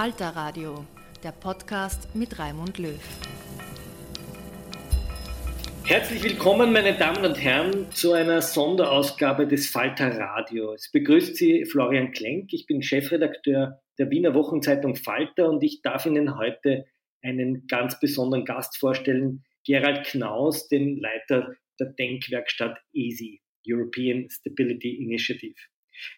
Falter Radio, der Podcast mit Raimund Löw. Herzlich willkommen, meine Damen und Herren, zu einer Sonderausgabe des Falter Radio. Es begrüßt Sie Florian Klenk. Ich bin Chefredakteur der Wiener Wochenzeitung Falter und ich darf Ihnen heute einen ganz besonderen Gast vorstellen, Gerald Knaus, den Leiter der Denkwerkstatt EASY, European Stability Initiative.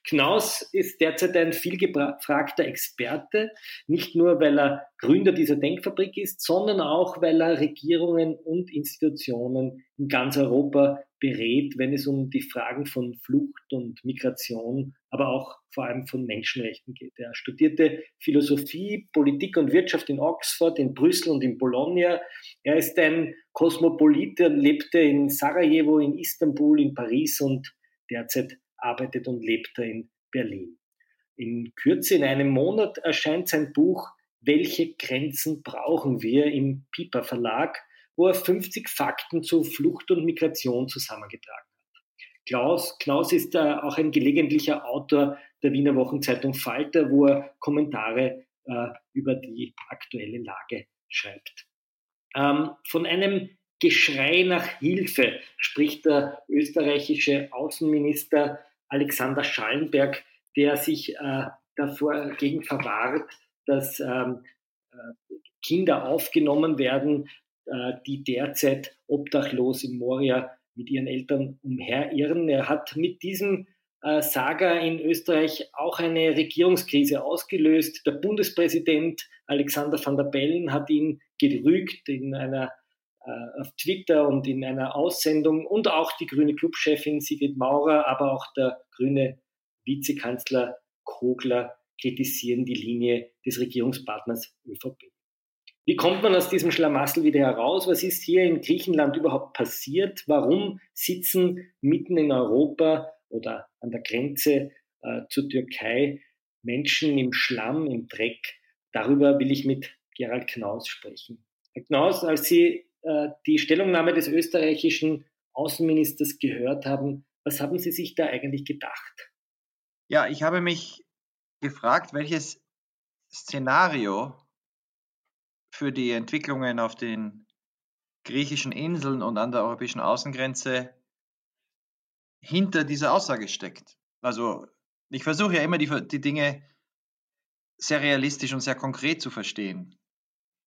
Knaus ist derzeit ein vielgefragter Experte, nicht nur weil er Gründer dieser Denkfabrik ist, sondern auch weil er Regierungen und Institutionen in ganz Europa berät, wenn es um die Fragen von Flucht und Migration, aber auch vor allem von Menschenrechten geht. Er studierte Philosophie, Politik und Wirtschaft in Oxford, in Brüssel und in Bologna. Er ist ein Kosmopolit, er lebte in Sarajevo, in Istanbul, in Paris und derzeit arbeitet und lebt er in Berlin. In Kürze, in einem Monat, erscheint sein Buch Welche Grenzen brauchen wir im Piper Verlag, wo er 50 Fakten zu Flucht und Migration zusammengetragen hat. Klaus, Klaus ist auch ein gelegentlicher Autor der Wiener Wochenzeitung Falter, wo er Kommentare äh, über die aktuelle Lage schreibt. Ähm, von einem Geschrei nach Hilfe spricht der österreichische Außenminister Alexander Schallenberg, der sich äh, davor gegen verwahrt, dass ähm, äh, Kinder aufgenommen werden, äh, die derzeit obdachlos in Moria mit ihren Eltern umherirren. Er hat mit diesem äh, Saga in Österreich auch eine Regierungskrise ausgelöst. Der Bundespräsident Alexander van der Bellen hat ihn gerügt in einer auf Twitter und in einer Aussendung und auch die grüne Clubchefin Sigrid Maurer, aber auch der grüne Vizekanzler Kogler kritisieren die Linie des Regierungspartners ÖVP. Wie kommt man aus diesem Schlamassel wieder heraus? Was ist hier in Griechenland überhaupt passiert? Warum sitzen mitten in Europa oder an der Grenze äh, zur Türkei Menschen im Schlamm, im Dreck? Darüber will ich mit Gerald Knaus sprechen. Herr Knaus, als Sie äh, die Stellungnahme des österreichischen Außenministers gehört haben. Was haben Sie sich da eigentlich gedacht? Ja, ich habe mich gefragt, welches Szenario für die Entwicklungen auf den griechischen Inseln und an der europäischen Außengrenze hinter dieser Aussage steckt. Also ich versuche ja immer die, die Dinge sehr realistisch und sehr konkret zu verstehen.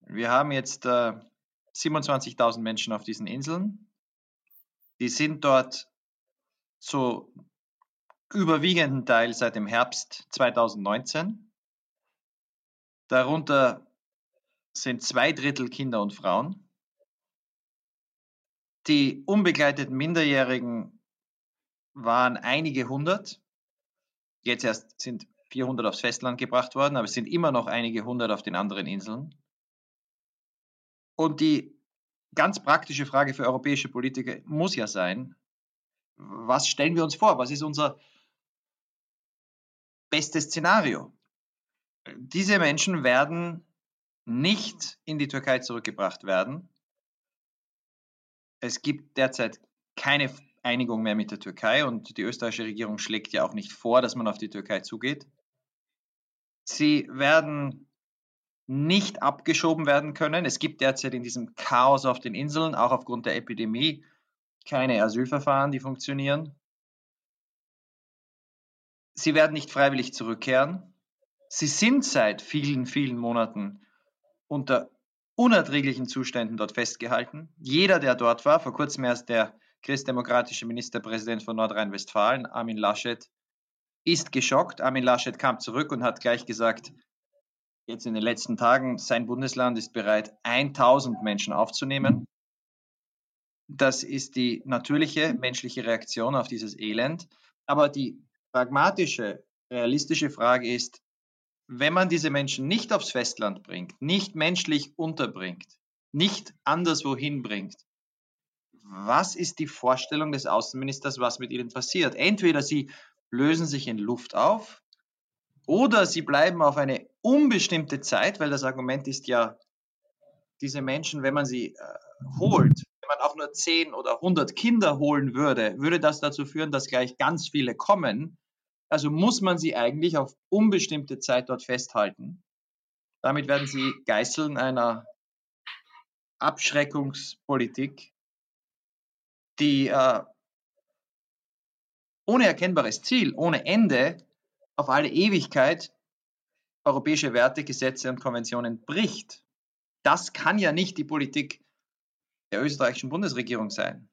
Wir haben jetzt äh, 27.000 Menschen auf diesen Inseln. Die sind dort zu überwiegenden Teil seit dem Herbst 2019. Darunter sind zwei Drittel Kinder und Frauen. Die unbegleiteten Minderjährigen waren einige hundert. Jetzt erst sind 400 aufs Festland gebracht worden, aber es sind immer noch einige hundert auf den anderen Inseln. Und die ganz praktische Frage für europäische Politiker muss ja sein, was stellen wir uns vor? Was ist unser bestes Szenario? Diese Menschen werden nicht in die Türkei zurückgebracht werden. Es gibt derzeit keine Einigung mehr mit der Türkei und die österreichische Regierung schlägt ja auch nicht vor, dass man auf die Türkei zugeht. Sie werden nicht abgeschoben werden können. Es gibt derzeit in diesem Chaos auf den Inseln, auch aufgrund der Epidemie, keine Asylverfahren, die funktionieren. Sie werden nicht freiwillig zurückkehren. Sie sind seit vielen, vielen Monaten unter unerträglichen Zuständen dort festgehalten. Jeder, der dort war, vor kurzem erst der christdemokratische Ministerpräsident von Nordrhein-Westfalen, Armin Laschet, ist geschockt. Armin Laschet kam zurück und hat gleich gesagt, jetzt in den letzten Tagen, sein Bundesland ist bereit, 1000 Menschen aufzunehmen. Das ist die natürliche menschliche Reaktion auf dieses Elend. Aber die pragmatische, realistische Frage ist, wenn man diese Menschen nicht aufs Festland bringt, nicht menschlich unterbringt, nicht anderswohin bringt, was ist die Vorstellung des Außenministers, was mit ihnen passiert? Entweder sie lösen sich in Luft auf oder sie bleiben auf eine unbestimmte Zeit, weil das Argument ist ja, diese Menschen, wenn man sie äh, holt, wenn man auch nur 10 oder 100 Kinder holen würde, würde das dazu führen, dass gleich ganz viele kommen. Also muss man sie eigentlich auf unbestimmte Zeit dort festhalten. Damit werden sie Geißeln einer Abschreckungspolitik, die äh, ohne erkennbares Ziel, ohne Ende, auf alle Ewigkeit europäische Werte, Gesetze und Konventionen bricht. Das kann ja nicht die Politik der österreichischen Bundesregierung sein.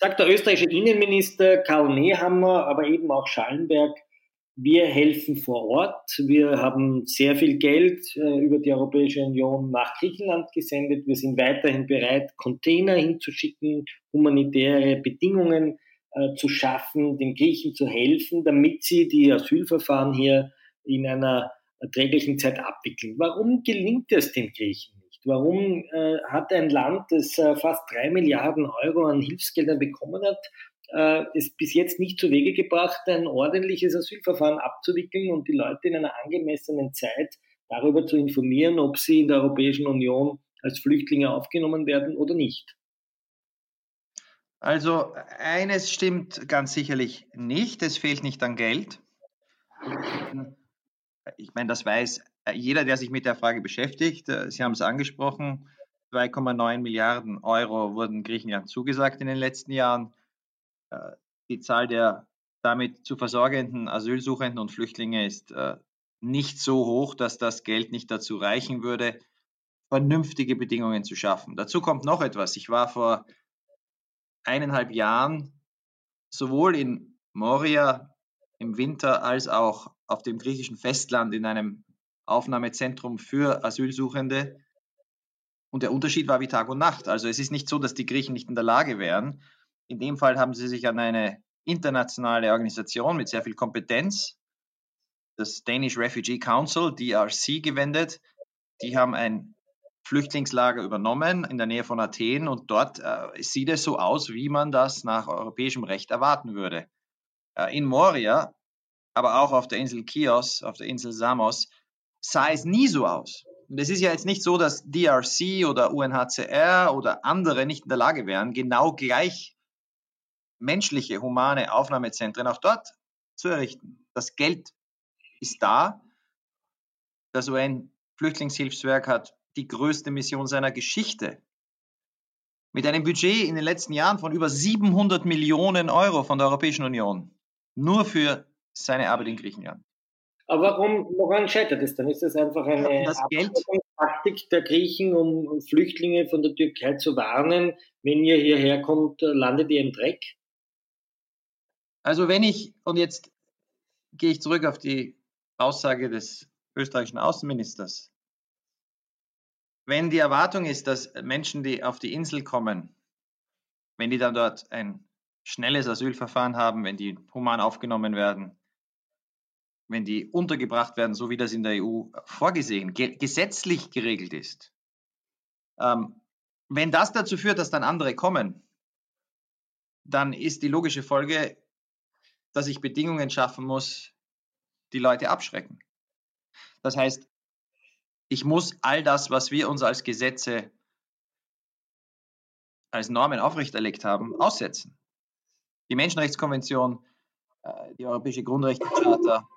Sagt der österreichische Innenminister Karl Nehammer, aber eben auch Schallenberg, wir helfen vor Ort. Wir haben sehr viel Geld äh, über die Europäische Union nach Griechenland gesendet. Wir sind weiterhin bereit, Container hinzuschicken, humanitäre Bedingungen äh, zu schaffen, den Griechen zu helfen, damit sie die Asylverfahren hier in einer erträglichen Zeit abwickeln. Warum gelingt es den Griechen nicht? Warum äh, hat ein Land, das äh, fast drei Milliarden Euro an Hilfsgeldern bekommen hat, äh, es bis jetzt nicht zu Wege gebracht, ein ordentliches Asylverfahren abzuwickeln und die Leute in einer angemessenen Zeit darüber zu informieren, ob sie in der Europäischen Union als Flüchtlinge aufgenommen werden oder nicht? Also eines stimmt ganz sicherlich nicht, es fehlt nicht an Geld. Ich meine, das weiß jeder, der sich mit der Frage beschäftigt. Sie haben es angesprochen, 2,9 Milliarden Euro wurden Griechenland zugesagt in den letzten Jahren. Äh, die Zahl der damit zu versorgenden Asylsuchenden und Flüchtlinge ist äh, nicht so hoch, dass das Geld nicht dazu reichen würde, vernünftige Bedingungen zu schaffen. Dazu kommt noch etwas. Ich war vor eineinhalb Jahren sowohl in Moria im Winter als auch auf dem griechischen Festland in einem Aufnahmezentrum für Asylsuchende. Und der Unterschied war wie Tag und Nacht. Also es ist nicht so, dass die Griechen nicht in der Lage wären. In dem Fall haben sie sich an eine internationale Organisation mit sehr viel Kompetenz, das Danish Refugee Council, DRC, gewendet. Die haben ein Flüchtlingslager übernommen in der Nähe von Athen und dort äh, sieht es so aus, wie man das nach europäischem Recht erwarten würde. Äh, in Moria, aber auch auf der Insel Chios, auf der Insel Samos, sah es nie so aus. Und es ist ja jetzt nicht so, dass DRC oder UNHCR oder andere nicht in der Lage wären, genau gleich menschliche, humane Aufnahmezentren auch dort zu errichten. Das Geld ist da. Das UN-Flüchtlingshilfswerk hat die größte Mission seiner Geschichte. Mit einem Budget in den letzten Jahren von über 700 Millionen Euro von der Europäischen Union. Nur für seine Arbeit in Griechenland. Aber warum, woran scheitert es dann? Ist das einfach eine das Taktik der Griechen, um Flüchtlinge von der Türkei zu warnen, wenn ihr hierher kommt, landet ihr im Dreck? Also wenn ich, und jetzt gehe ich zurück auf die Aussage des österreichischen Außenministers, wenn die Erwartung ist, dass Menschen, die auf die Insel kommen, wenn die dann dort ein schnelles Asylverfahren haben, wenn die human aufgenommen werden, wenn die untergebracht werden, so wie das in der EU vorgesehen, ge gesetzlich geregelt ist, ähm, wenn das dazu führt, dass dann andere kommen, dann ist die logische Folge, dass ich Bedingungen schaffen muss, die Leute abschrecken. Das heißt, ich muss all das, was wir uns als Gesetze, als Normen aufrechterlegt haben, aussetzen. Die Menschenrechtskonvention, äh, die Europäische Grundrechtecharta,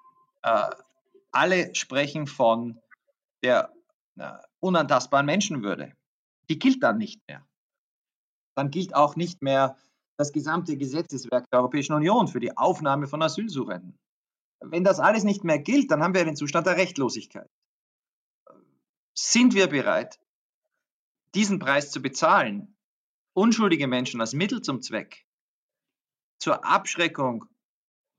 äh, alle sprechen von der äh, unantastbaren Menschenwürde. Die gilt dann nicht mehr. Dann gilt auch nicht mehr das gesamte Gesetzeswerk der Europäischen Union für die Aufnahme von Asylsuchenden. Wenn das alles nicht mehr gilt, dann haben wir einen Zustand der Rechtlosigkeit. Sind wir bereit, diesen Preis zu bezahlen, unschuldige Menschen als Mittel zum Zweck zur Abschreckung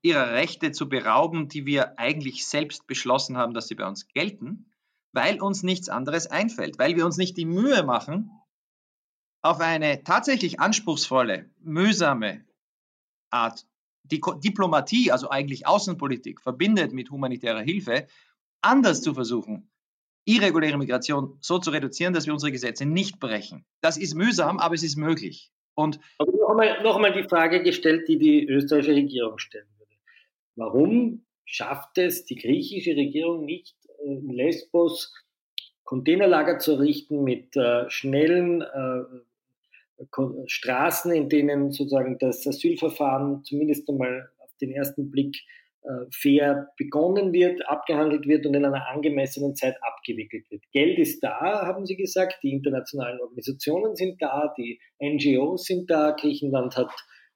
ihrer Rechte zu berauben, die wir eigentlich selbst beschlossen haben, dass sie bei uns gelten, weil uns nichts anderes einfällt, weil wir uns nicht die Mühe machen, auf eine tatsächlich anspruchsvolle, mühsame Art die Diplomatie, also eigentlich Außenpolitik, verbindet mit humanitärer Hilfe, anders zu versuchen, irreguläre Migration so zu reduzieren, dass wir unsere Gesetze nicht brechen. Das ist mühsam, aber es ist möglich. Und aber noch einmal die Frage gestellt, die die österreichische Regierung würde. Warum schafft es die griechische Regierung nicht, in Lesbos Containerlager zu errichten mit äh, schnellen äh, Straßen, in denen sozusagen das Asylverfahren zumindest einmal auf den ersten Blick äh, fair begonnen wird, abgehandelt wird und in einer angemessenen Zeit abgewickelt wird. Geld ist da, haben Sie gesagt, die internationalen Organisationen sind da, die NGOs sind da, Griechenland hat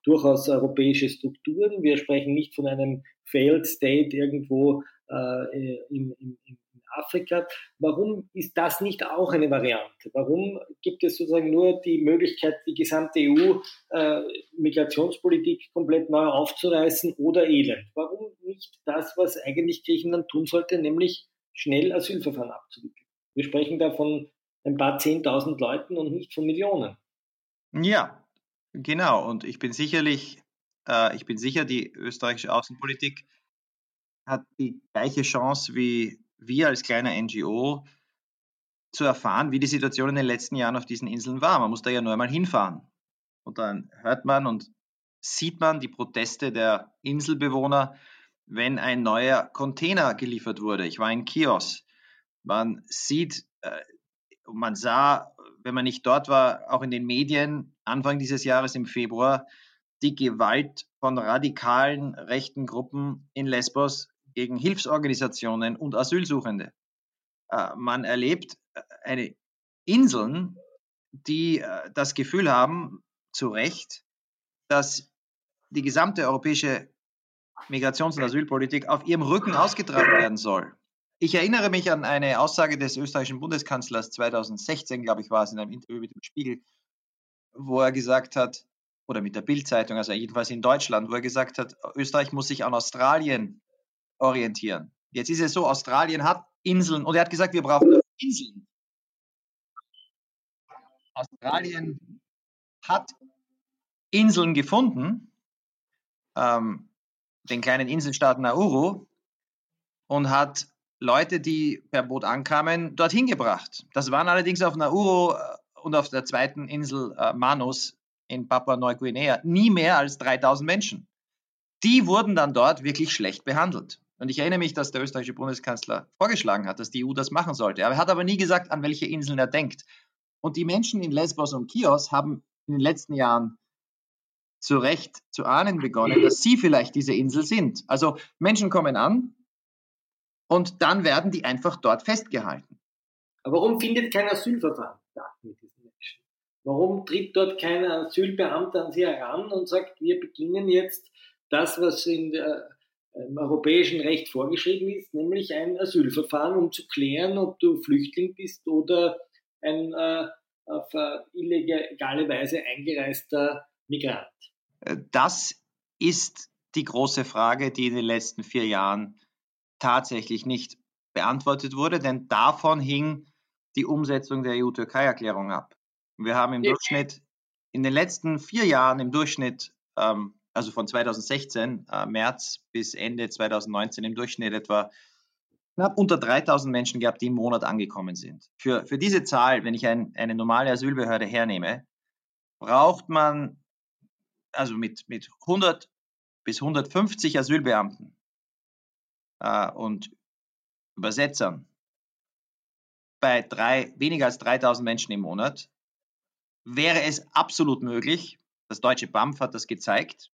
durchaus europäische Strukturen. Wir sprechen nicht von einem Failed State irgendwo äh, in, in, in Afrika. Warum ist das nicht auch eine Variante? Warum gibt es sozusagen nur die Möglichkeit, die gesamte EU-Migrationspolitik äh, komplett neu aufzureißen oder elend? Warum nicht das, was eigentlich Griechenland tun sollte, nämlich schnell Asylverfahren abzuwickeln? Wir sprechen da von ein paar Zehntausend Leuten und nicht von Millionen. Ja, genau. Und ich bin sicherlich, äh, ich bin sicher, die österreichische Außenpolitik hat die gleiche Chance wie wir als kleiner NGO zu erfahren, wie die Situation in den letzten Jahren auf diesen Inseln war. Man muss da ja nur einmal hinfahren. Und dann hört man und sieht man die Proteste der Inselbewohner, wenn ein neuer Container geliefert wurde. Ich war in Kios. Man sieht, äh, man sah, wenn man nicht dort war, auch in den Medien Anfang dieses Jahres im Februar, die Gewalt von radikalen rechten Gruppen in Lesbos gegen Hilfsorganisationen und Asylsuchende. Äh, man erlebt äh, eine Inseln, die äh, das Gefühl haben, zu Recht, dass die gesamte europäische Migrations- und Asylpolitik auf ihrem Rücken ausgetragen werden soll. Ich erinnere mich an eine Aussage des österreichischen Bundeskanzlers 2016, glaube ich, war es in einem Interview mit dem Spiegel, wo er gesagt hat, oder mit der Bildzeitung, also jedenfalls in Deutschland, wo er gesagt hat, Österreich muss sich an Australien orientieren. Jetzt ist es so, Australien hat Inseln und er hat gesagt, wir brauchen Inseln. Australien hat Inseln gefunden, ähm, den kleinen Inselstaat Nauru, und hat Leute, die per Boot ankamen, dorthin gebracht. Das waren allerdings auf Nauru äh, und auf der zweiten Insel äh, Manus in Papua-Neuguinea nie mehr als 3000 Menschen. Die wurden dann dort wirklich schlecht behandelt. Und ich erinnere mich, dass der österreichische Bundeskanzler vorgeschlagen hat, dass die EU das machen sollte. Er hat aber nie gesagt, an welche Inseln er denkt. Und die Menschen in Lesbos und Chios haben in den letzten Jahren zu Recht zu ahnen begonnen, dass sie vielleicht diese Insel sind. Also Menschen kommen an und dann werden die einfach dort festgehalten. Aber warum findet kein Asylverfahren statt mit diesen Menschen? Warum tritt dort kein Asylbeamter an sie heran und sagt, wir beginnen jetzt das, was in der im europäischen Recht vorgeschrieben ist, nämlich ein Asylverfahren, um zu klären, ob du Flüchtling bist oder ein äh, auf äh, illegale Weise eingereister Migrant. Äh, das ist die große Frage, die in den letzten vier Jahren tatsächlich nicht beantwortet wurde, denn davon hing die Umsetzung der EU-Türkei-Erklärung ab. Wir haben im Durchschnitt in den letzten vier Jahren im Durchschnitt ähm, also von 2016 äh, März bis Ende 2019 im Durchschnitt etwa knapp unter 3000 Menschen gehabt, die im Monat angekommen sind. Für, für diese Zahl, wenn ich ein, eine normale Asylbehörde hernehme, braucht man also mit, mit 100 bis 150 Asylbeamten äh, und Übersetzern bei drei, weniger als 3000 Menschen im Monat wäre es absolut möglich, das deutsche BAMF hat das gezeigt,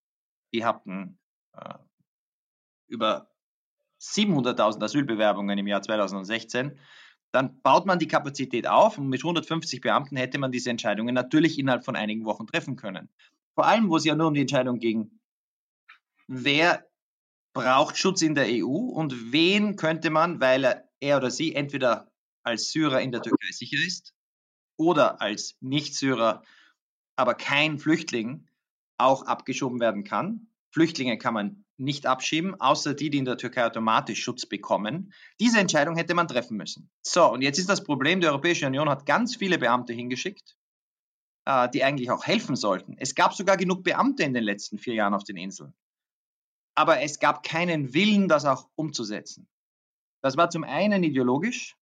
die hatten äh, über 700.000 Asylbewerbungen im Jahr 2016. Dann baut man die Kapazität auf und mit 150 Beamten hätte man diese Entscheidungen natürlich innerhalb von einigen Wochen treffen können. Vor allem, wo es ja nur um die Entscheidung ging, wer braucht Schutz in der EU und wen könnte man, weil er, er oder sie entweder als Syrer in der Türkei sicher ist oder als Nicht-Syrer, aber kein Flüchtling, auch abgeschoben werden kann. Flüchtlinge kann man nicht abschieben, außer die, die in der Türkei automatisch Schutz bekommen. Diese Entscheidung hätte man treffen müssen. So, und jetzt ist das Problem, die Europäische Union hat ganz viele Beamte hingeschickt, äh, die eigentlich auch helfen sollten. Es gab sogar genug Beamte in den letzten vier Jahren auf den Inseln. Aber es gab keinen Willen, das auch umzusetzen. Das war zum einen ideologisch.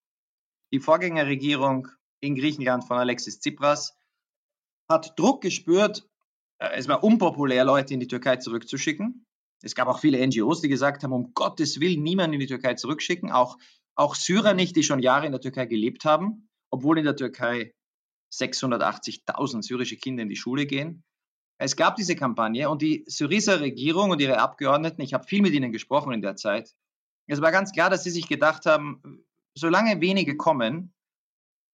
Die Vorgängerregierung in Griechenland von Alexis Tsipras hat Druck gespürt. Äh, es war unpopulär, Leute in die Türkei zurückzuschicken. Es gab auch viele NGOs, die gesagt haben, um Gottes Willen niemanden in die Türkei zurückschicken, auch, auch Syrer nicht, die schon Jahre in der Türkei gelebt haben, obwohl in der Türkei 680.000 syrische Kinder in die Schule gehen. Es gab diese Kampagne und die Syriza Regierung und ihre Abgeordneten, ich habe viel mit ihnen gesprochen in der Zeit, es war ganz klar, dass sie sich gedacht haben, solange wenige kommen,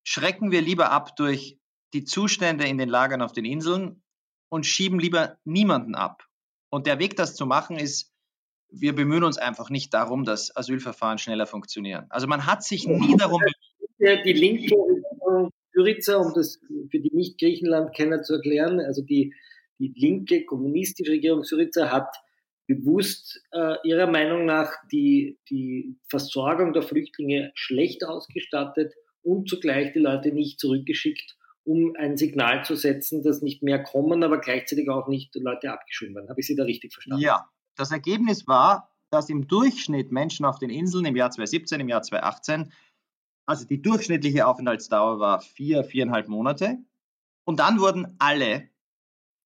schrecken wir lieber ab durch die Zustände in den Lagern auf den Inseln und schieben lieber niemanden ab. Und der Weg, das zu machen, ist, wir bemühen uns einfach nicht darum, dass Asylverfahren schneller funktionieren. Also man hat sich nie darum bemüht. Die linke Syriza, um das für die Nicht-Griechenland-Kenner zu erklären, also die, die linke kommunistische Regierung Syriza hat bewusst äh, ihrer Meinung nach die, die Versorgung der Flüchtlinge schlecht ausgestattet und zugleich die Leute nicht zurückgeschickt, um ein Signal zu setzen, dass nicht mehr kommen, aber gleichzeitig auch nicht Leute abgeschoben werden. Habe ich Sie da richtig verstanden? Ja, das Ergebnis war, dass im Durchschnitt Menschen auf den Inseln im Jahr 2017, im Jahr 2018, also die durchschnittliche Aufenthaltsdauer war vier, viereinhalb Monate. Und dann wurden alle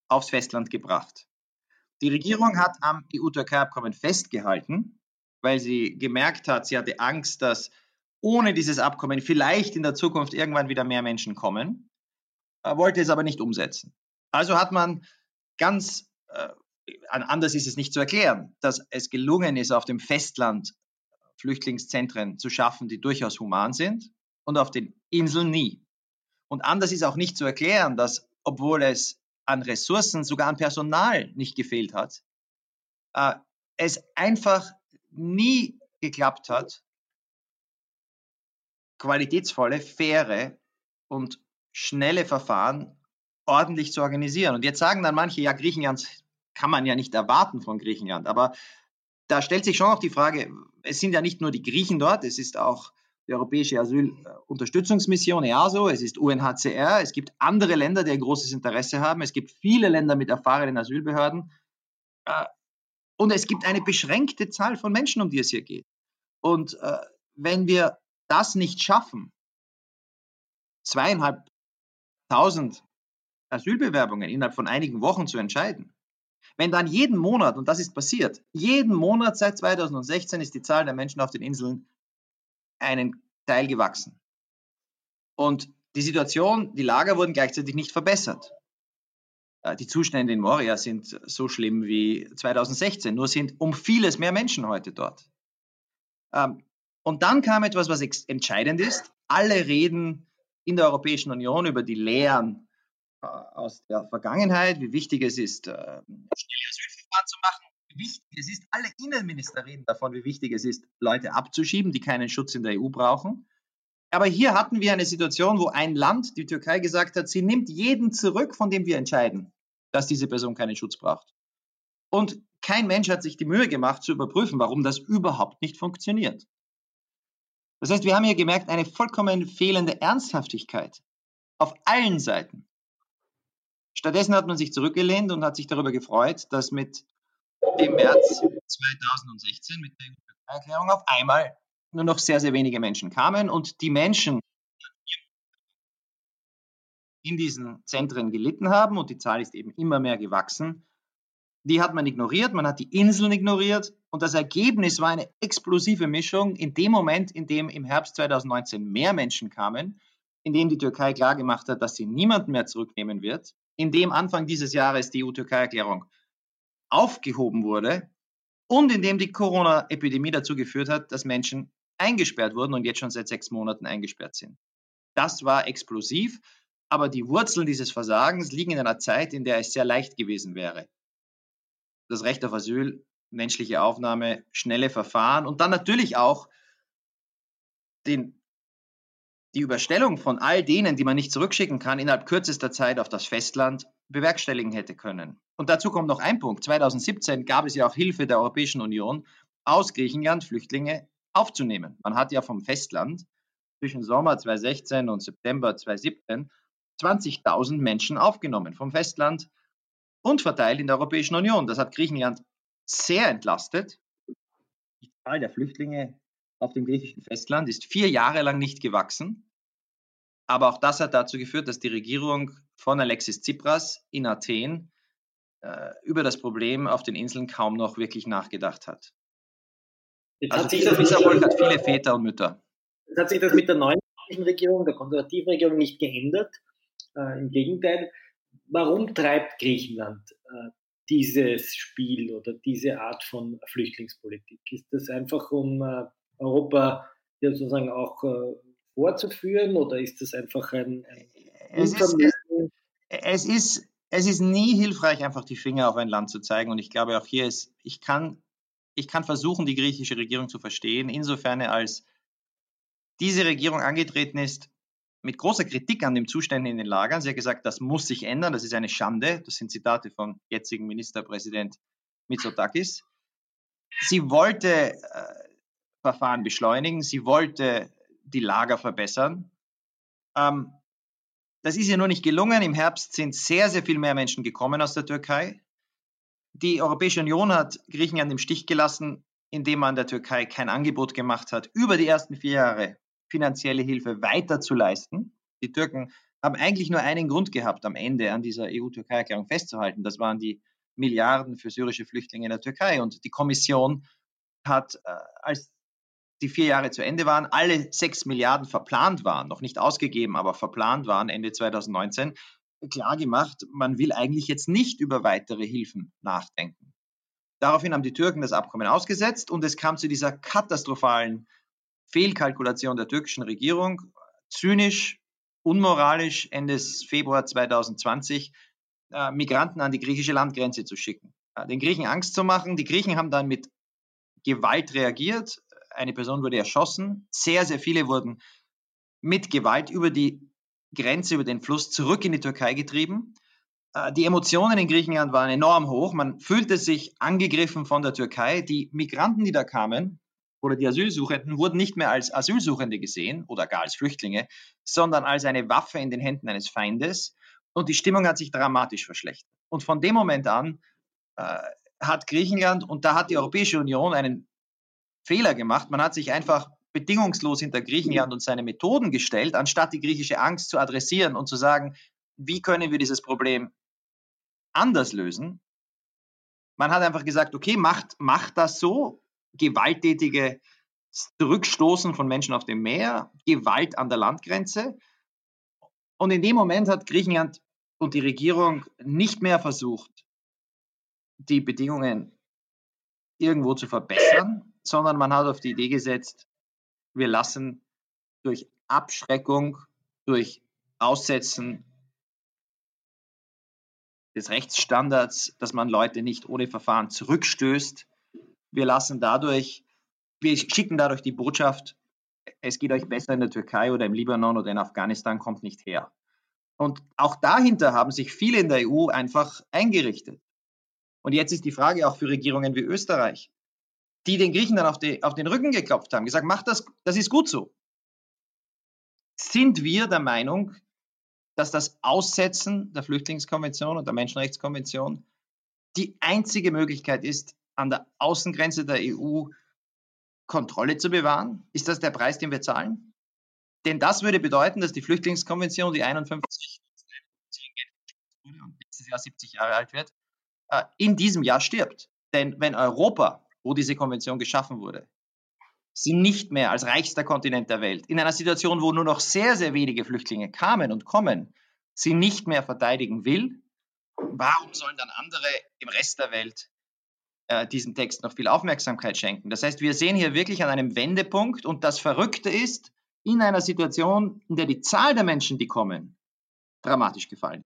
aufs Festland gebracht. Die Regierung hat am EU-Türkei-Abkommen festgehalten, weil sie gemerkt hat, sie hatte Angst, dass ohne dieses Abkommen vielleicht in der Zukunft irgendwann wieder mehr Menschen kommen, wollte es aber nicht umsetzen. Also hat man ganz, äh, anders ist es nicht zu erklären, dass es gelungen ist, auf dem Festland Flüchtlingszentren zu schaffen, die durchaus human sind und auf den Inseln nie. Und anders ist auch nicht zu erklären, dass obwohl es an Ressourcen, sogar an Personal nicht gefehlt hat, äh, es einfach nie geklappt hat, qualitätsvolle, faire und schnelle Verfahren ordentlich zu organisieren. Und jetzt sagen dann manche, ja, Griechenland kann man ja nicht erwarten von Griechenland. Aber da stellt sich schon auch die Frage, es sind ja nicht nur die Griechen dort, es ist auch die Europäische Asylunterstützungsmission EASO, es ist UNHCR, es gibt andere Länder, die ein großes Interesse haben, es gibt viele Länder mit erfahrenen Asylbehörden äh, und es gibt eine beschränkte Zahl von Menschen, um die es hier geht. Und äh, wenn wir das nicht schaffen, zweieinhalbtausend Asylbewerbungen innerhalb von einigen Wochen zu entscheiden, wenn dann jeden Monat, und das ist passiert, jeden Monat seit 2016 ist die Zahl der Menschen auf den Inseln einen Teil gewachsen. Und die Situation, die Lager wurden gleichzeitig nicht verbessert. Äh, die Zustände in Moria sind so schlimm wie 2016, nur sind um vieles mehr Menschen heute dort. Ähm, und dann kam etwas, was entscheidend ist. Alle reden in der Europäischen Union über die Lehren äh, aus der Vergangenheit, wie wichtig es ist, äh, schnelle Asylverfahren zu machen, wichtig es ist. Alle Innenminister reden davon, wie wichtig es ist, Leute abzuschieben, die keinen Schutz in der EU brauchen. Aber hier hatten wir eine Situation, wo ein Land, die Türkei, gesagt hat, sie nimmt jeden zurück, von dem wir entscheiden, dass diese Person keinen Schutz braucht. Und kein Mensch hat sich die Mühe gemacht zu überprüfen, warum das überhaupt nicht funktioniert. Das heißt, wir haben hier gemerkt, eine vollkommen fehlende Ernsthaftigkeit auf allen Seiten. Stattdessen hat man sich zurückgelehnt und hat sich darüber gefreut, dass mit dem März 2016 mit der Erklärung auf einmal nur noch sehr, sehr wenige Menschen kamen und die Menschen in diesen Zentren gelitten haben und die Zahl ist eben immer mehr gewachsen, die hat man ignoriert, man hat die Inseln ignoriert und das Ergebnis war eine explosive Mischung in dem Moment, in dem im Herbst 2019 mehr Menschen kamen, in dem die Türkei klargemacht hat, dass sie niemanden mehr zurücknehmen wird, in dem Anfang dieses Jahres die EU-Türkei-Erklärung aufgehoben wurde und in dem die Corona-Epidemie dazu geführt hat, dass Menschen eingesperrt wurden und jetzt schon seit sechs Monaten eingesperrt sind. Das war explosiv, aber die Wurzeln dieses Versagens liegen in einer Zeit, in der es sehr leicht gewesen wäre, das Recht auf Asyl menschliche Aufnahme, schnelle Verfahren und dann natürlich auch den, die Überstellung von all denen, die man nicht zurückschicken kann, innerhalb kürzester Zeit auf das Festland bewerkstelligen hätte können. Und dazu kommt noch ein Punkt. 2017 gab es ja auch Hilfe der Europäischen Union, aus Griechenland Flüchtlinge aufzunehmen. Man hat ja vom Festland zwischen Sommer 2016 und September 2017 20.000 Menschen aufgenommen vom Festland und verteilt in der Europäischen Union. Das hat Griechenland sehr entlastet. Die Zahl der Flüchtlinge auf dem griechischen Festland ist vier Jahre lang nicht gewachsen. Aber auch das hat dazu geführt, dass die Regierung von Alexis Tsipras in Athen äh, über das Problem auf den Inseln kaum noch wirklich nachgedacht hat. Jetzt also dieser, dieser Erfolg hat viele Väter und Mütter. Jetzt hat sich das mit der neuen Regierung, der konservativen Regierung nicht geändert. Äh, Im Gegenteil, warum treibt Griechenland äh, dieses Spiel oder diese Art von Flüchtlingspolitik? Ist das einfach, um äh, Europa ja sozusagen auch äh, vorzuführen oder ist das einfach ein, ein es, ist, es, es, ist, es ist nie hilfreich, einfach die Finger auf ein Land zu zeigen. Und ich glaube, auch hier ist, ich kann, ich kann versuchen, die griechische Regierung zu verstehen, insofern als diese Regierung angetreten ist, mit großer Kritik an den Zuständen in den Lagern. Sie hat gesagt, das muss sich ändern, das ist eine Schande. Das sind Zitate von jetzigen Ministerpräsident Mitsotakis. Sie wollte äh, Verfahren beschleunigen, sie wollte die Lager verbessern. Ähm, das ist ihr nur nicht gelungen. Im Herbst sind sehr, sehr viel mehr Menschen gekommen aus der Türkei. Die Europäische Union hat Griechenland im Stich gelassen, indem man der Türkei kein Angebot gemacht hat, über die ersten vier Jahre finanzielle Hilfe weiter zu leisten. Die Türken haben eigentlich nur einen Grund gehabt, am Ende an dieser EU-Türkei-Erklärung festzuhalten. Das waren die Milliarden für syrische Flüchtlinge in der Türkei. Und die Kommission hat, äh, als die vier Jahre zu Ende waren, alle sechs Milliarden verplant waren, noch nicht ausgegeben, aber verplant waren Ende 2019, klar gemacht, man will eigentlich jetzt nicht über weitere Hilfen nachdenken. Daraufhin haben die Türken das Abkommen ausgesetzt und es kam zu dieser katastrophalen Fehlkalkulation der türkischen Regierung, zynisch, unmoralisch Ende Februar 2020 äh, Migranten an die griechische Landgrenze zu schicken. Äh, den Griechen Angst zu machen. Die Griechen haben dann mit Gewalt reagiert. Eine Person wurde erschossen. Sehr, sehr viele wurden mit Gewalt über die Grenze, über den Fluss zurück in die Türkei getrieben. Äh, die Emotionen in Griechenland waren enorm hoch. Man fühlte sich angegriffen von der Türkei. Die Migranten, die da kamen, oder die Asylsuchenden wurden nicht mehr als Asylsuchende gesehen oder gar als Flüchtlinge, sondern als eine Waffe in den Händen eines Feindes. Und die Stimmung hat sich dramatisch verschlechtert. Und von dem Moment an äh, hat Griechenland, und da hat die Europäische Union einen Fehler gemacht, man hat sich einfach bedingungslos hinter Griechenland und seine Methoden gestellt, anstatt die griechische Angst zu adressieren und zu sagen, wie können wir dieses Problem anders lösen. Man hat einfach gesagt, okay, macht, macht das so, gewalttätige Zurückstoßen von Menschen auf dem Meer, Gewalt an der Landgrenze. Und in dem Moment hat Griechenland und die Regierung nicht mehr versucht, die Bedingungen irgendwo zu verbessern, sondern man hat auf die Idee gesetzt, wir lassen durch Abschreckung, durch Aussetzen des Rechtsstandards, dass man Leute nicht ohne Verfahren zurückstößt, wir lassen dadurch, wir schicken dadurch die Botschaft, es geht euch besser in der Türkei oder im Libanon oder in Afghanistan, kommt nicht her. Und auch dahinter haben sich viele in der EU einfach eingerichtet. Und jetzt ist die Frage auch für Regierungen wie Österreich, die den Griechen dann auf, die, auf den Rücken geklopft haben, gesagt, macht das, das ist gut so. Sind wir der Meinung, dass das Aussetzen der Flüchtlingskonvention und der Menschenrechtskonvention die einzige Möglichkeit ist, an der Außengrenze der EU Kontrolle zu bewahren? Ist das der Preis, den wir zahlen? Denn das würde bedeuten, dass die Flüchtlingskonvention, die 51 und nächstes Jahr 70 Jahre alt wird, äh, in diesem Jahr stirbt. Denn wenn Europa, wo diese Konvention geschaffen wurde, sie nicht mehr als reichster Kontinent der Welt, in einer Situation, wo nur noch sehr, sehr wenige Flüchtlinge kamen und kommen, sie nicht mehr verteidigen will, warum sollen dann andere im Rest der Welt äh, diesem Text noch viel Aufmerksamkeit schenken. Das heißt, wir sehen hier wirklich an einem Wendepunkt und das Verrückte ist, in einer Situation, in der die Zahl der Menschen, die kommen, dramatisch gefallen.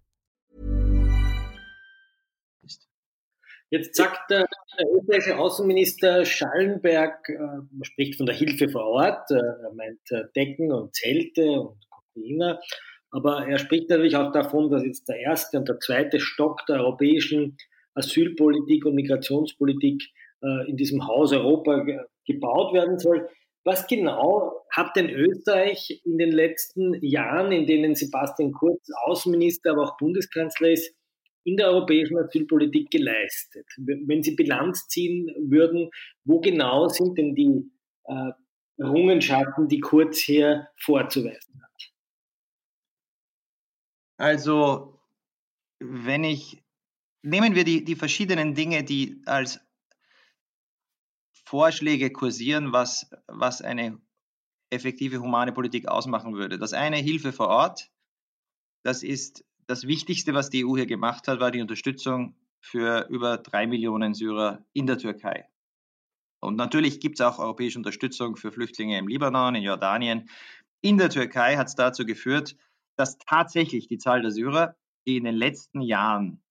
Jetzt sagt der, der österreichische Außenminister Schallenberg, äh, spricht von der Hilfe vor Ort, äh, er meint äh, Decken und Zelte und Container, aber er spricht natürlich auch davon, dass jetzt der erste und der zweite Stock der europäischen Asylpolitik und Migrationspolitik äh, in diesem Haus Europa ge gebaut werden soll. Was genau hat denn Österreich in den letzten Jahren, in denen Sebastian Kurz Außenminister, aber auch Bundeskanzler ist, in der europäischen Asylpolitik geleistet? Wenn Sie Bilanz ziehen würden, wo genau sind denn die äh, Errungenschaften, die Kurz hier vorzuweisen hat? Also, wenn ich, nehmen wir die, die verschiedenen Dinge, die als Vorschläge kursieren, was, was eine effektive humane Politik ausmachen würde. Das eine Hilfe vor Ort, das ist das Wichtigste, was die EU hier gemacht hat, war die Unterstützung für über drei Millionen Syrer in der Türkei. Und natürlich gibt es auch europäische Unterstützung für Flüchtlinge im Libanon, in Jordanien. In der Türkei hat es dazu geführt, dass tatsächlich die Zahl der Syrer, die in den letzten Jahren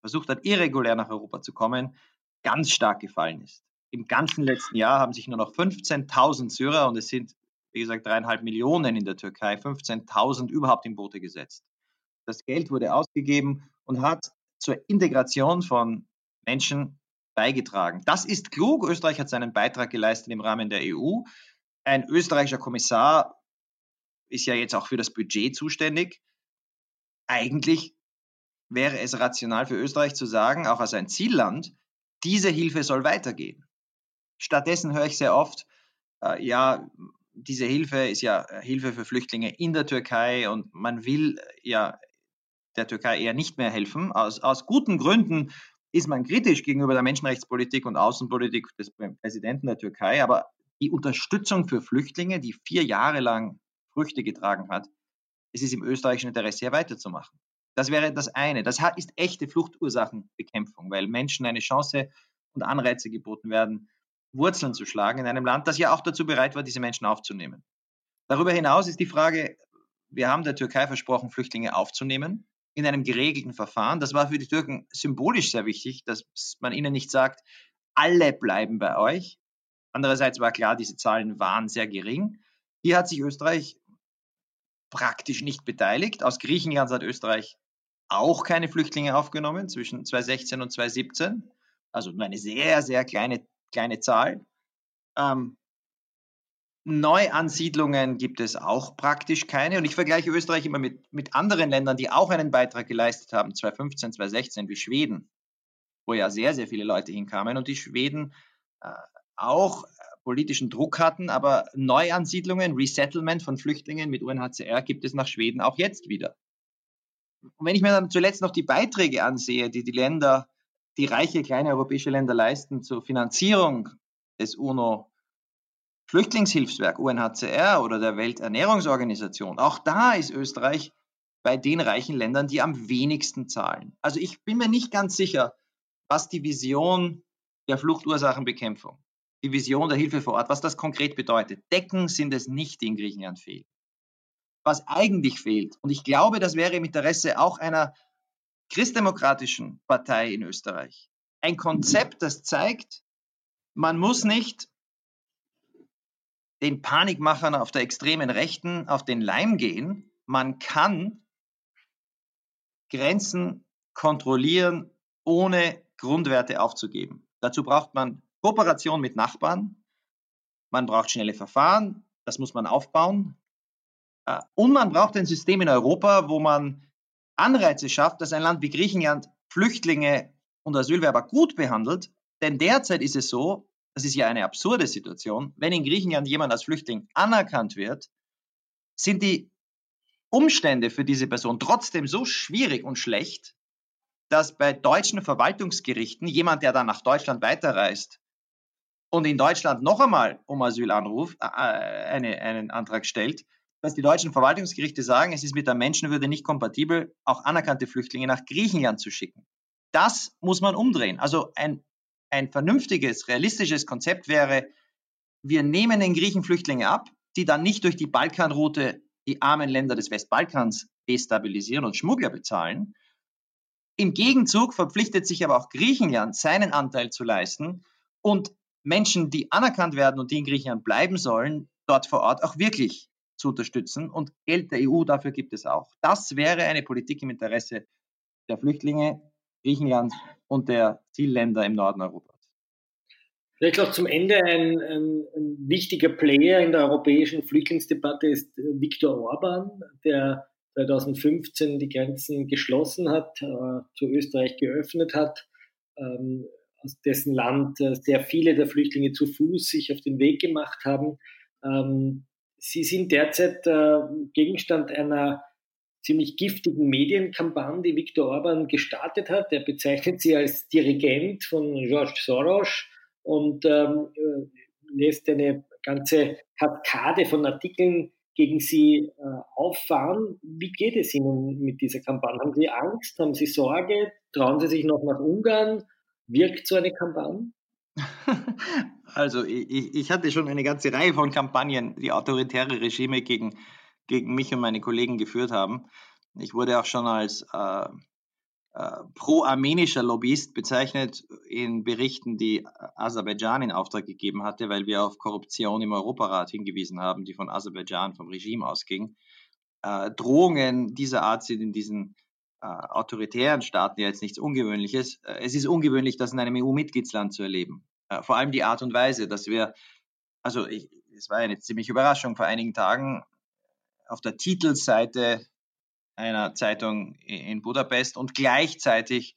versucht hat, irregulär nach Europa zu kommen, ganz stark gefallen ist. Im ganzen letzten Jahr haben sich nur noch 15.000 Syrer, und es sind, wie gesagt, dreieinhalb Millionen in der Türkei, 15.000 überhaupt in Boote gesetzt. Das Geld wurde ausgegeben und hat zur Integration von Menschen beigetragen. Das ist klug. Österreich hat seinen Beitrag geleistet im Rahmen der EU. Ein österreichischer Kommissar ist ja jetzt auch für das Budget zuständig. Eigentlich wäre es rational für Österreich zu sagen, auch als ein Zielland, diese Hilfe soll weitergehen. Stattdessen höre ich sehr oft, äh, ja, diese Hilfe ist ja Hilfe für Flüchtlinge in der Türkei und man will ja der Türkei eher nicht mehr helfen. Aus, aus guten Gründen ist man kritisch gegenüber der Menschenrechtspolitik und Außenpolitik des Präsidenten der Türkei, aber die Unterstützung für Flüchtlinge, die vier Jahre lang Früchte getragen hat, es ist im österreichischen Interesse hier weiterzumachen. Das wäre das eine. Das ist echte Fluchtursachenbekämpfung, weil Menschen eine Chance und Anreize geboten werden, Wurzeln zu schlagen in einem Land, das ja auch dazu bereit war, diese Menschen aufzunehmen. Darüber hinaus ist die Frage, wir haben der Türkei versprochen, Flüchtlinge aufzunehmen in einem geregelten Verfahren. Das war für die Türken symbolisch sehr wichtig, dass man ihnen nicht sagt, alle bleiben bei euch. Andererseits war klar, diese Zahlen waren sehr gering. Hier hat sich Österreich praktisch nicht beteiligt. Aus Griechenland hat Österreich auch keine Flüchtlinge aufgenommen zwischen 2016 und 2017. Also nur eine sehr, sehr kleine, kleine Zahl. Ähm, Neuansiedlungen gibt es auch praktisch keine. Und ich vergleiche Österreich immer mit, mit anderen Ländern, die auch einen Beitrag geleistet haben, 2015, 2016, wie Schweden, wo ja sehr, sehr viele Leute hinkamen und die Schweden äh, auch politischen Druck hatten, aber Neuansiedlungen, Resettlement von Flüchtlingen mit UNHCR gibt es nach Schweden auch jetzt wieder. Und wenn ich mir dann zuletzt noch die Beiträge ansehe, die die Länder, die reiche kleine europäische Länder leisten zur Finanzierung des UNO Flüchtlingshilfswerk UNHCR oder der Welternährungsorganisation. Auch da ist Österreich bei den reichen Ländern, die am wenigsten zahlen. Also ich bin mir nicht ganz sicher, was die Vision der Fluchtursachenbekämpfung, die Vision der Hilfe vor Ort, was das konkret bedeutet. Decken sind es nicht, die in Griechenland fehlen. Was eigentlich fehlt, und ich glaube, das wäre im Interesse auch einer christdemokratischen Partei in Österreich, ein Konzept, das zeigt, man muss nicht den Panikmachern auf der extremen Rechten auf den Leim gehen. Man kann Grenzen kontrollieren, ohne Grundwerte aufzugeben. Dazu braucht man Kooperation mit Nachbarn, man braucht schnelle Verfahren, das muss man aufbauen. Äh, und man braucht ein System in Europa, wo man Anreize schafft, dass ein Land wie Griechenland Flüchtlinge und Asylwerber gut behandelt. Denn derzeit ist es so, das ist ja eine absurde Situation, wenn in Griechenland jemand als Flüchtling anerkannt wird, sind die Umstände für diese Person trotzdem so schwierig und schlecht, dass bei deutschen Verwaltungsgerichten jemand, der dann nach Deutschland weiterreist und in Deutschland noch einmal um Asyl anruft, äh, eine, einen Antrag stellt, dass die deutschen Verwaltungsgerichte sagen, es ist mit der Menschenwürde nicht kompatibel, auch anerkannte Flüchtlinge nach Griechenland zu schicken. Das muss man umdrehen. Also ein, ein vernünftiges, realistisches Konzept wäre, wir nehmen den Griechen Flüchtlinge ab, die dann nicht durch die Balkanroute die armen Länder des Westbalkans destabilisieren und Schmuggler bezahlen. Im Gegenzug verpflichtet sich aber auch Griechenland, seinen Anteil zu leisten und Menschen, die anerkannt werden und die in Griechenland bleiben sollen, dort vor Ort auch wirklich zu unterstützen. Und Geld der EU dafür gibt es auch. Das wäre eine Politik im Interesse der Flüchtlinge Griechenlands und der Zielländer im Norden Europas. Vielleicht auch zum Ende ein, ein, ein, wichtiger Player in der europäischen Flüchtlingsdebatte ist Viktor Orban, der 2015 die Grenzen geschlossen hat, äh, zu Österreich geöffnet hat, ähm, aus dessen Land äh, sehr viele der Flüchtlinge zu Fuß sich auf den Weg gemacht haben. Ähm, Sie sind derzeit äh, Gegenstand einer ziemlich giftigen Medienkampagne, die Viktor Orban gestartet hat. Er bezeichnet sie als Dirigent von George Soros und ähm, äh, lässt eine ganze Kaskade von Artikeln gegen sie äh, auffahren. Wie geht es Ihnen mit dieser Kampagne? Haben Sie Angst? Haben Sie Sorge? Trauen Sie sich noch nach Ungarn? Wirkt so eine Kampagne? Also ich, ich, hatte schon eine ganze Reihe von Kampagnen, die autoritäre Regime gegen, gegen mich und meine Kollegen geführt haben. Ich wurde auch schon als äh, äh, pro-armenischer Lobbyist bezeichnet in Berichten, die Aserbaidschan in Auftrag gegeben hatte, weil wir auf Korruption im Europarat hingewiesen haben, die von Aserbaidschan, vom Regime ausging. Äh, Drohungen dieser Art sind in diesen äh, autoritären Staaten ja jetzt nichts Ungewöhnliches. Äh, es ist ungewöhnlich, das in einem EU-Mitgliedsland zu erleben. Äh, vor allem die Art und Weise, dass wir, also ich, es war eine ziemliche Überraschung vor einigen Tagen auf der Titelseite einer Zeitung in Budapest und gleichzeitig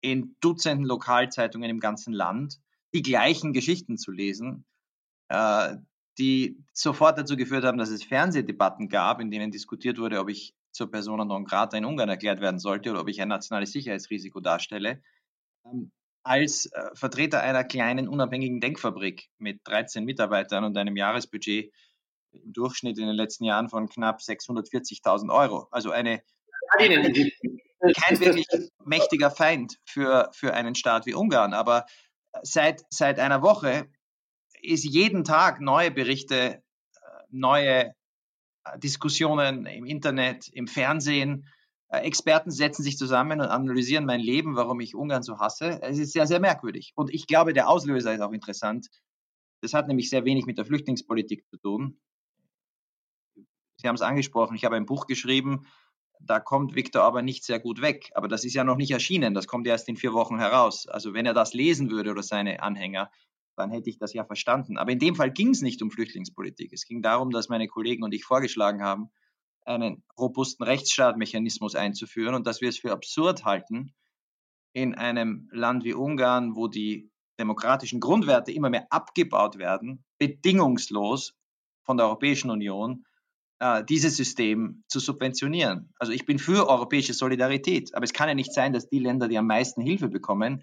in Dutzenden Lokalzeitungen im ganzen Land die gleichen Geschichten zu lesen, äh, die sofort dazu geführt haben, dass es Fernsehdebatten gab, in denen diskutiert wurde, ob ich zur Persona non grata in Ungarn erklärt werden sollte oder ob ich ein nationales Sicherheitsrisiko darstelle. Ähm, als äh, Vertreter einer kleinen unabhängigen Denkfabrik mit 13 Mitarbeitern und einem Jahresbudget im Durchschnitt in den letzten Jahren von knapp 640.000 Euro. Also eine kein wirklich mächtiger Feind für, für einen Staat wie Ungarn. Aber seit, seit einer Woche ist jeden Tag neue Berichte, äh, neue äh, Diskussionen im Internet, im Fernsehen, äh, Experten setzen sich zusammen und analysieren mein Leben, warum ich Ungarn so hasse. Es ist sehr, sehr merkwürdig. Und ich glaube, der Auslöser ist auch interessant. Das hat nämlich sehr wenig mit der Flüchtlingspolitik zu tun. Sie haben es angesprochen, ich habe ein Buch geschrieben, da kommt Viktor aber nicht sehr gut weg. Aber das ist ja noch nicht erschienen, das kommt erst in vier Wochen heraus. Also wenn er das lesen würde oder seine Anhänger, dann hätte ich das ja verstanden. Aber in dem Fall ging es nicht um Flüchtlingspolitik. Es ging darum, dass meine Kollegen und ich vorgeschlagen haben, einen robusten Rechtsstaatmechanismus einzuführen und dass wir es für absurd halten, in einem Land wie Ungarn, wo die demokratischen Grundwerte immer mehr abgebaut werden, bedingungslos von der Europäischen Union, dieses System zu subventionieren. Also ich bin für europäische Solidarität, aber es kann ja nicht sein, dass die Länder, die am meisten Hilfe bekommen,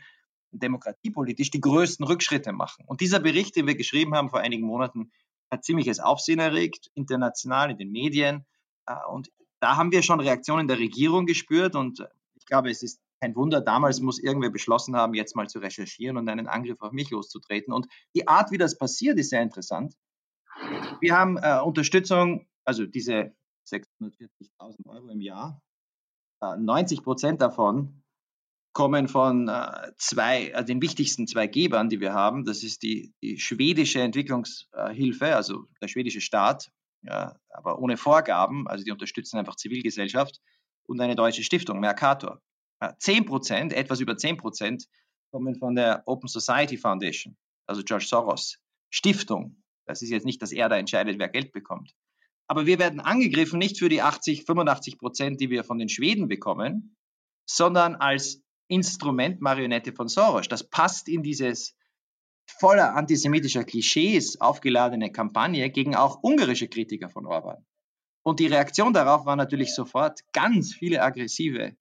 demokratiepolitisch die größten Rückschritte machen. Und dieser Bericht, den wir geschrieben haben vor einigen Monaten, hat ziemliches Aufsehen erregt, international in den Medien. Äh, und da haben wir schon Reaktionen der Regierung gespürt und äh, ich glaube, es ist kein Wunder, damals muss irgendwer beschlossen haben, jetzt mal zu recherchieren und einen Angriff auf mich loszutreten. Und die Art, wie das passiert, ist sehr interessant. Wir haben äh, Unterstützung, also diese 640.000 Euro im Jahr, äh, 90 Prozent davon kommen von äh, zwei, äh, den wichtigsten zwei Gebern, die wir haben. Das ist die, die schwedische Entwicklungshilfe, also der schwedische Staat, ja, aber ohne Vorgaben, also die unterstützen einfach Zivilgesellschaft und eine deutsche Stiftung, Mercator. Zehn Prozent, etwas über zehn Prozent kommen von der Open Society Foundation, also George Soros Stiftung. Das ist jetzt nicht, dass er da entscheidet, wer Geld bekommt. Aber wir werden angegriffen nicht für die 80, 85 Prozent, die wir von den Schweden bekommen, sondern als Instrument Marionette von Soros. Das passt in dieses voller antisemitischer Klischees aufgeladene Kampagne gegen auch ungarische Kritiker von Orban. Und die Reaktion darauf war natürlich sofort ganz viele aggressive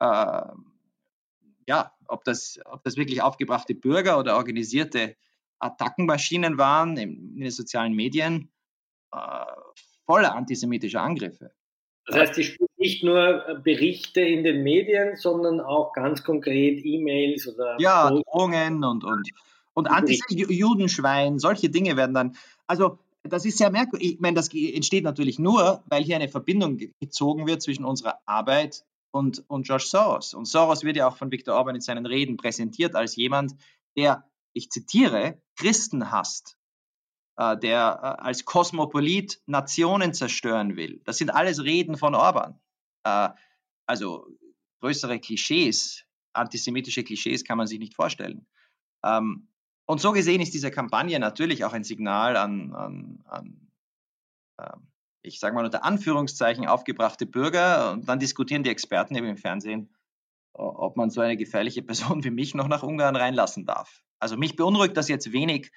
äh, ja, ob das, ob das wirklich aufgebrachte Bürger oder organisierte Attackenmaschinen waren in, in den sozialen Medien, voller antisemitischer Angriffe. Das heißt, die spielt nicht nur Berichte in den Medien, sondern auch ganz konkret E-Mails oder. Ja, Drohungen und, und, und Anti-Judenschwein, solche Dinge werden dann. Also, das ist sehr merkwürdig. Ich meine, das entsteht natürlich nur, weil hier eine Verbindung gezogen wird zwischen unserer Arbeit und, und George Soros. Und Soros wird ja auch von Viktor Orban in seinen Reden präsentiert als jemand, der, ich zitiere, Christen hasst, äh, der äh, als Kosmopolit Nationen zerstören will. Das sind alles Reden von Orban. Äh, also größere Klischees, antisemitische Klischees kann man sich nicht vorstellen. Ähm, und so gesehen ist diese Kampagne natürlich auch ein Signal an, an, an ähm, ich sage mal unter Anführungszeichen, aufgebrachte Bürger. Und dann diskutieren die Experten eben im Fernsehen, ob man so eine gefährliche Person wie mich noch nach Ungarn reinlassen darf. Also mich beunruhigt das jetzt wenig,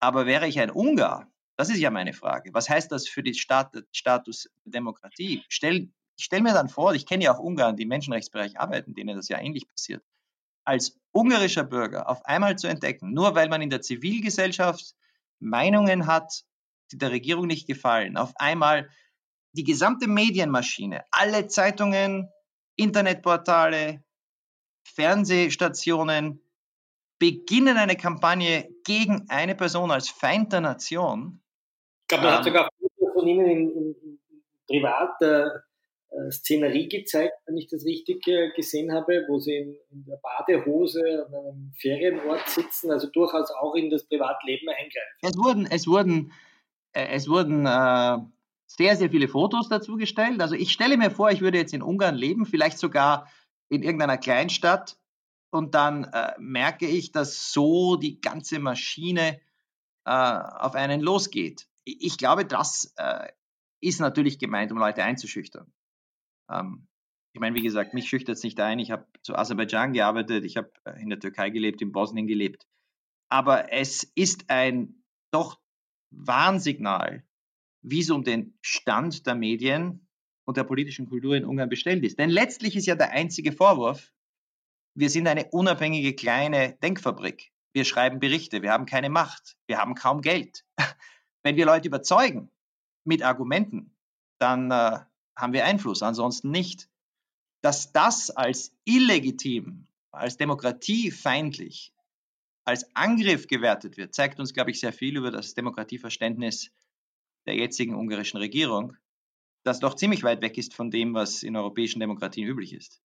aber wäre ich ein Ungar, das ist ja meine Frage. Was heißt das für den Stat Status Demokratie? Stell, ich mir dann vor, ich kenne ja auch Ungarn, die im Menschenrechtsbereich arbeiten, denen das ja ähnlich passiert. Als ungarischer Bürger auf einmal zu entdecken, nur weil man in der Zivilgesellschaft Meinungen hat, die der Regierung nicht gefallen, auf einmal die gesamte Medienmaschine, alle Zeitungen, Internetportale, Fernsehstationen beginnen eine Kampagne gegen eine Person als Feind der Nation. Ich glaube, man ähm, hat sogar von Ihnen in, in, in privater äh, Szenerie gezeigt, wenn ich das richtig äh, gesehen habe, wo Sie in, in, der Badehose an einem Ferienort sitzen, also durchaus auch in das Privatleben eingreifen. Es wurden, es wurden äh, es wurden äh, sehr, sehr viele Fotos dazu gestellt. Also ich stelle mir vor, ich würde jetzt in Ungarn leben, vielleicht sogar in irgendeiner Kleinstadt und dann äh, merke ich, dass so die ganze Maschine äh, auf einen losgeht. Ich glaube, das äh, ist natürlich gemeint, um Leute einzuschüchtern. Ähm, ich meine, wie gesagt, mich schüchtert es nicht ein. Ich habe zu Aserbaidschan gearbeitet, ich habe äh, in der Türkei gelebt, in Bosnien gelebt. Aber es ist ein doch Warnsignal, wie es um den Stand der Medien und der politischen Kultur in Ungarn bestellt ist. Denn letztlich ist ja der einzige Vorwurf, wir sind eine unabhängige kleine Denkfabrik. Wir schreiben Berichte, wir haben keine Macht, wir haben kaum Geld. Wenn wir Leute überzeugen mit Argumenten, dann äh, haben wir Einfluss, ansonsten nicht. Dass das als illegitim, als demokratiefeindlich als Angriff gewertet wird, zeigt uns, glaube ich, sehr viel über das Demokratieverständnis der jetzigen ungarischen Regierung, das doch ziemlich weit weg ist von dem, was in europäischen Demokratien üblich ist.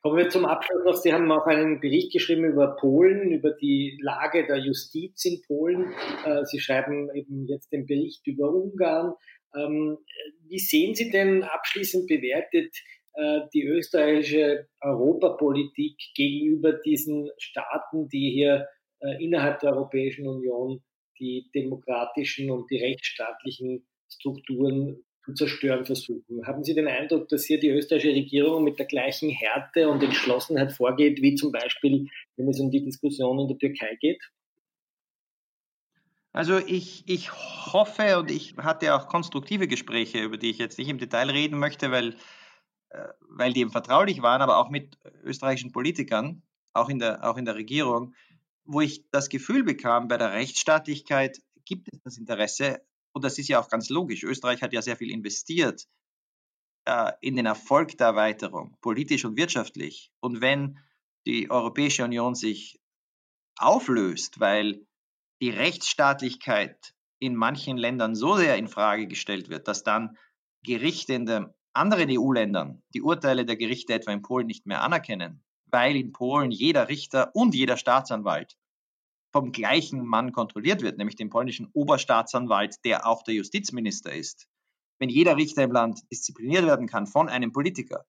Kommen wir zum Abschluss noch. Sie haben auch einen Bericht geschrieben über Polen, über die Lage der Justiz in Polen. Äh, Sie schreiben eben jetzt den Bericht über Ungarn. Ähm, wie sehen Sie denn abschließend bewertet äh, die österreichische Europapolitik gegenüber diesen Staaten, die hier äh, innerhalb der Europäischen Union die demokratischen und die rechtsstaatlichen Strukturen zu zerstören versuchen. Haben Sie den Eindruck, dass hier die österreichische Regierung mit der gleichen Härte und Entschlossenheit vorgeht, wie zum Beispiel, wenn es um die Diskussion in der Türkei geht? Also ich, ich hoffe und ich hatte auch konstruktive Gespräche, über die ich jetzt nicht im Detail reden möchte, weil, äh, weil die eben vertraulich waren, aber auch mit österreichischen Politikern, auch in der, auch in der Regierung, wo ich das Gefühl bekam, bei der Rechtsstaatlichkeit gibt es das Interesse, und das ist ja auch ganz logisch. Österreich hat ja sehr viel investiert äh, in den Erfolg der Erweiterung, politisch und wirtschaftlich. Und wenn die Europäische Union sich auflöst, weil die Rechtsstaatlichkeit in manchen Ländern so sehr in Frage gestellt wird, dass dann Gerichte in den anderen EU-Ländern die Urteile der Gerichte etwa in Polen nicht mehr anerkennen, weil in Polen jeder Richter und jeder Staatsanwalt vom gleichen Mann kontrolliert wird, nämlich dem polnischen Oberstaatsanwalt, der auch der Justizminister ist. Wenn jeder Richter im Land diszipliniert werden kann von einem Politiker,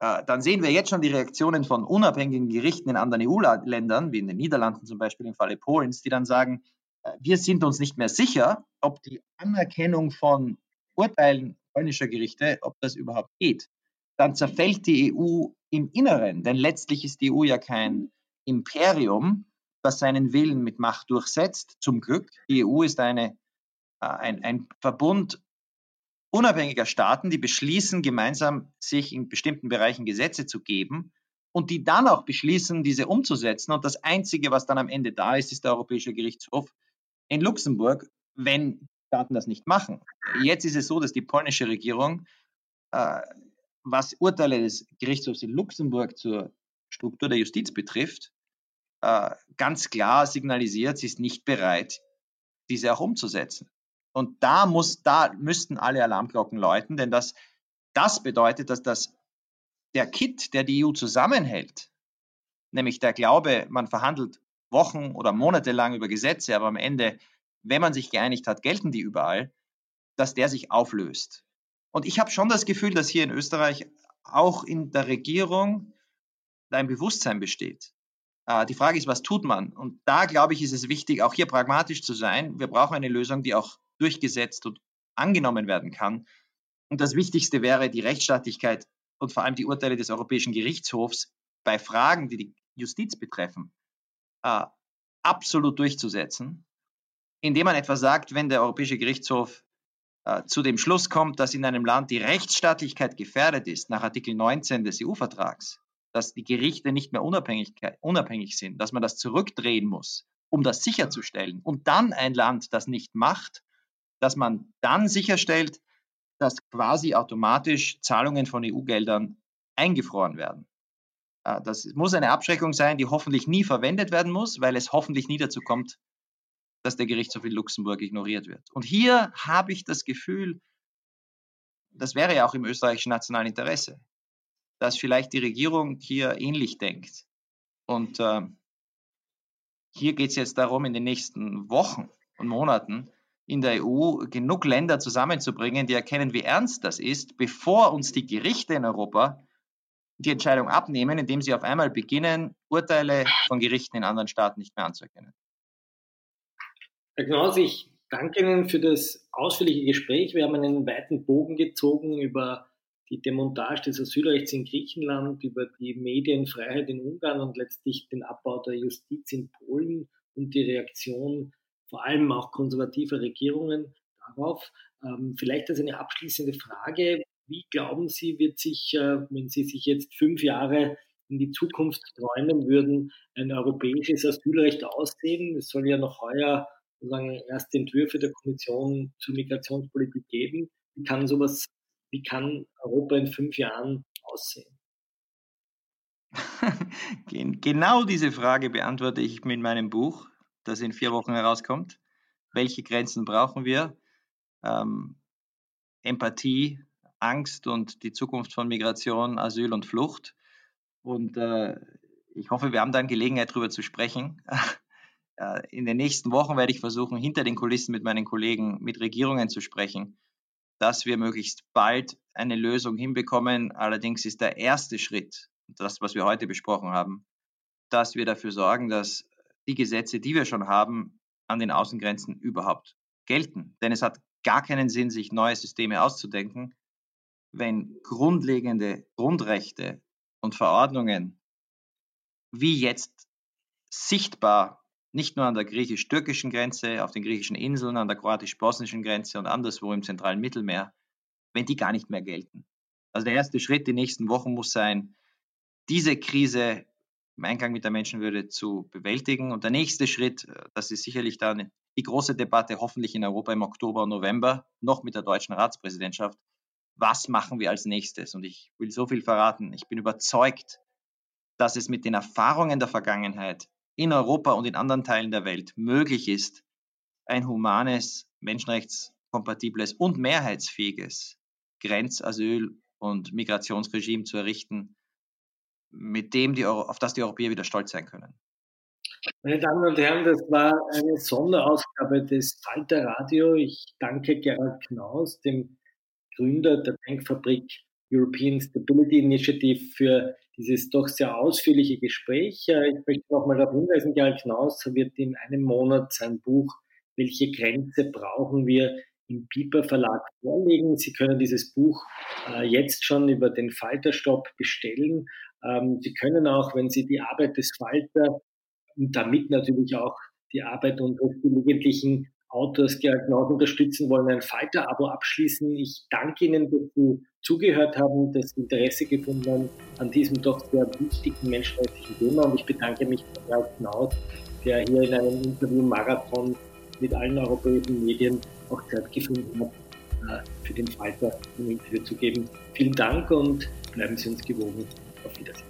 äh, dann sehen wir jetzt schon die Reaktionen von unabhängigen Gerichten in anderen EU-Ländern, wie in den Niederlanden zum Beispiel im Falle Polens, die dann sagen, äh, wir sind uns nicht mehr sicher, ob die Anerkennung von Urteilen polnischer Gerichte, ob das überhaupt geht. Dann zerfällt die EU im Inneren, denn letztlich ist die EU ja kein Imperium, das seinen Willen mit Macht durchsetzt. Zum Glück, die EU ist eine, äh, ein, ein Verbund unabhängiger Staaten, die beschließen, gemeinsam sich in bestimmten Bereichen Gesetze zu geben. und die dann auch beschließen, diese umzusetzen. Und das Einzige, was dann am Ende da ist, ist der Europäische Gerichtshof in Luxemburg, wenn Staaten das nicht machen. Jetzt ist es so, dass die polnische Regierung, äh, was Urteile des Gerichtshofs in Luxemburg zur Struktur der Justiz betrifft, äh, ganz klar signalisiert, sie ist nicht bereit, diese auch umzusetzen. Und da muss, da müssten alle Alarmglocken läuten, denn das, das bedeutet, dass das, der Kit, der die EU zusammenhält, nämlich der Glaube, man verhandelt Wochen oder Monate lang über Gesetze, aber am Ende, wenn man sich geeinigt hat, gelten die überall, dass der sich auflöst. Und ich habe schon das Gefühl, dass hier in Österreich auch in der Regierung ein Bewusstsein besteht. Äh, die Frage ist, was tut man? Und da, glaube ich, ist es wichtig, auch hier pragmatisch zu sein. Wir brauchen eine Lösung, die auch durchgesetzt und angenommen werden kann. Und das Wichtigste wäre die Rechtsstaatlichkeit und vor allem die Urteile des Europäischen Gerichtshofs bei Fragen, die die Justiz betreffen, äh, absolut durchzusetzen, indem man etwa sagt, wenn der Europäische Gerichtshof äh, zu dem Schluss kommt, dass in einem Land die Rechtsstaatlichkeit gefährdet ist, nach Artikel 19 des EU-Vertrags, dass die Gerichte nicht mehr unabhängig, sind, dass man das zurückdrehen muss, um das sicherzustellen. Und dann ein Land das nicht macht, dass man dann sicherstellt, dass quasi automatisch Zahlungen von EU-Geldern eingefroren werden. Äh, das muss eine Abschreckung sein, die hoffentlich nie verwendet werden muss, weil es hoffentlich nie dazu kommt, dass der Gerichtshof in Luxemburg ignoriert wird. Und hier habe ich das Gefühl, das wäre ja auch im österreichischen nationalen Interesse, dass vielleicht die Regierung hier ähnlich denkt. Und äh, hier geht es jetzt darum, in den nächsten Wochen und Monaten in der EU genug Länder zusammenzubringen, die erkennen, wie ernst das ist, bevor uns die Gerichte in Europa die Entscheidung abnehmen, indem sie auf einmal beginnen, Urteile von Gerichten in anderen Staaten nicht mehr anzuerkennen. Herr Knaus, ich danke Ihnen für das ausführliche Gespräch. Wir haben einen weiten Bogen gezogen über die Demontage des Asylrechts in Griechenland, über die Medienfreiheit in Ungarn und letztlich den Abbau der Justiz in Polen und die Reaktion vor allem auch konservativer Regierungen darauf. Ähm, vielleicht als eine abschließende Frage, wie glauben Sie, wird sich, äh, wenn Sie sich jetzt fünf Jahre in die Zukunft träumen würden, ein europäisches Asylrecht aussehen? Es soll ja noch heuer sozusagen erste Entwürfe der Kommission zur Migrationspolitik geben. Wie kann sowas wie kann Europa in fünf Jahren aussehen? genau diese Frage beantworte ich mit meinem Buch, das in vier Wochen herauskommt. Welche Grenzen brauchen wir? Ähm, Empathie, Angst und die Zukunft von Migration, Asyl und Flucht. Und äh, ich hoffe, wir haben dann Gelegenheit, darüber zu sprechen. Äh, in den nächsten Wochen werde ich versuchen, hinter den Kulissen mit meinen Kollegen, mit Regierungen zu sprechen dass wir möglichst bald eine Lösung hinbekommen. Allerdings ist der erste Schritt, das, was wir heute besprochen haben, dass wir dafür sorgen, dass die Gesetze, die wir schon haben, an den Außengrenzen überhaupt gelten. Denn es hat gar keinen Sinn, sich neue Systeme auszudenken, wenn grundlegende Grundrechte und Verordnungen wie jetzt sichtbar nicht nur an der griechisch-türkischen Grenze, auf den griechischen Inseln, an der kroatisch-bosnischen Grenze und anderswo im zentralen Mittelmeer, wenn die gar nicht mehr gelten. Also der erste Schritt die nächsten Wochen muss sein, diese Krise im Einklang mit der Menschenwürde zu bewältigen. Und der nächste Schritt, äh, das ist sicherlich dann die große Debatte, hoffentlich in Europa im Oktober und November, noch mit der deutschen Ratspräsidentschaft. Was machen wir als nächstes? Und ich will so viel verraten. Ich bin überzeugt, dass es mit den Erfahrungen der Vergangenheit in Europa und in anderen Teilen der Welt möglich ist, ein humanes, menschenrechtskompatibles und mehrheitsfähiges Grenz-, Asyl- und Migrationsregime zu errichten, mit dem die, auf das die Europäer wieder stolz sein können. Meine Damen und Herren, das war eine Sonderausgabe des Falter Radio. Ich danke Gerald Knaus, dem Gründer der Denkfabrik European Stability Initiative, für dieses doch sehr ausführliche Gespräch. Äh, ich möchte noch mal darauf hinweisen, Gerald Knaus wird in einem Monat sein Buch Welche Grenze brauchen wir im Piper Verlag vorlegen. Sie können dieses Buch äh, jetzt schon über den Falterstopp bestellen. Ähm, Sie können auch, wenn Sie die Arbeit des Falter und damit natürlich auch die Arbeit unseres gelegentlichen Autors Gerald Knaus unterstützen wollen, ein Falter-Abo abschließen. Ich danke Ihnen, dass Sie zugehört haben, das Interesse gefunden haben an diesem doch sehr wichtigen menschenrechtlichen Thema. Und ich bedanke mich bei Gerald Knaus, der hier in einem Interview-Marathon mit allen europäischen Medien auch Zeit gefunden hat, äh, für den Falter ein Interview zu geben. Vielen Dank und bleiben Sie uns gewogen. Auf Wiedersehen.